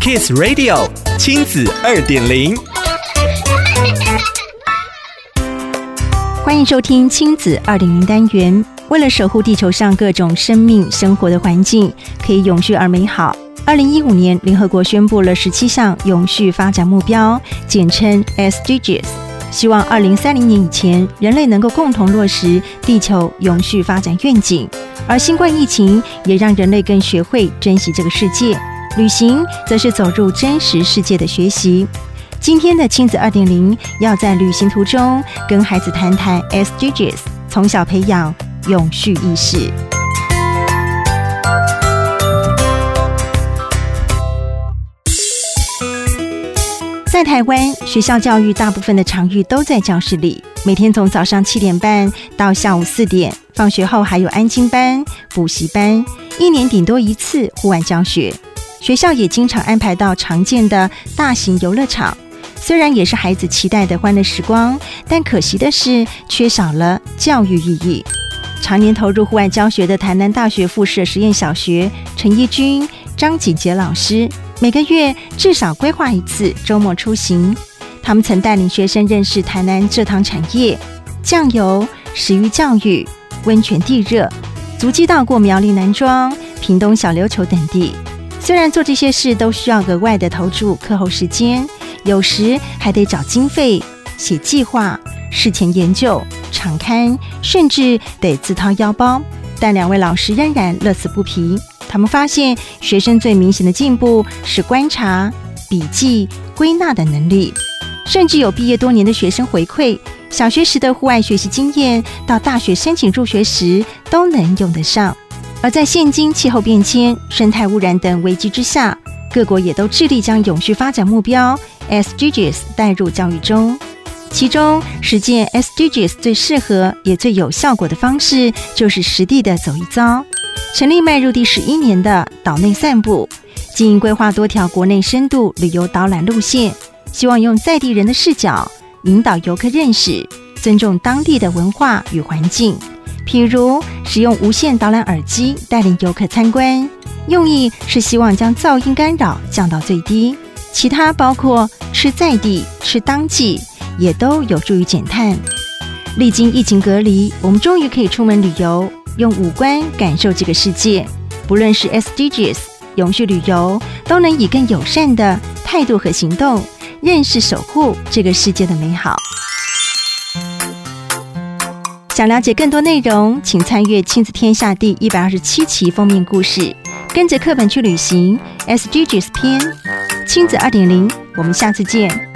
Kiss Radio 亲子二点零，欢迎收听亲子二点零单元。为了守护地球上各种生命生活的环境，可以永续而美好，二零一五年联合国宣布了十七项永续发展目标，简称 SDGs，希望二零三零年以前，人类能够共同落实地球永续发展愿景。而新冠疫情也让人类更学会珍惜这个世界。旅行则是走入真实世界的学习。今天的亲子二点零，要在旅行途中跟孩子谈谈 SDGs，从小培养永续意识。在台湾，学校教育大部分的场域都在教室里，每天从早上七点半到下午四点，放学后还有安亲班、补习班，一年顶多一次户外教学。学校也经常安排到常见的大型游乐场，虽然也是孩子期待的欢乐时光，但可惜的是缺少了教育意义。常年投入户外教学的台南大学附设实验小学陈一君、张锦杰老师，每个月至少规划一次周末出行。他们曾带领学生认识台南蔗糖产业、酱油、食育教育、温泉地热，足迹到过苗栗南庄、屏东小琉球等地。虽然做这些事都需要额外的投注课后时间，有时还得找经费、写计划、事前研究、常刊，甚至得自掏腰包，但两位老师仍然乐此不疲。他们发现，学生最明显的进步是观察、笔记、归纳的能力，甚至有毕业多年的学生回馈，小学时的户外学习经验，到大学申请入学时都能用得上。而在现今气候变迁、生态污染等危机之下，各国也都致力将永续发展目标 SDGs 带入教育中。其中，实践 SDGs 最适合也最有效果的方式，就是实地的走一遭。成立迈入第十一年的岛内散步，经营规划多条国内深度旅游导览路线，希望用在地人的视角引导游客认识、尊重当地的文化与环境。譬如使用无线导览耳机带领游客参观，用意是希望将噪音干扰降到最低。其他包括吃在地、吃当季，也都有助于减碳。历经疫情隔离，我们终于可以出门旅游，用五官感受这个世界。不论是 SDGs 永续旅游，都能以更友善的态度和行动，认识守护这个世界的美好。想了解更多内容，请参阅《亲子天下》第一百二十七期封面故事，跟着课本去旅行。SDGs 篇，亲子二点零，我们下次见。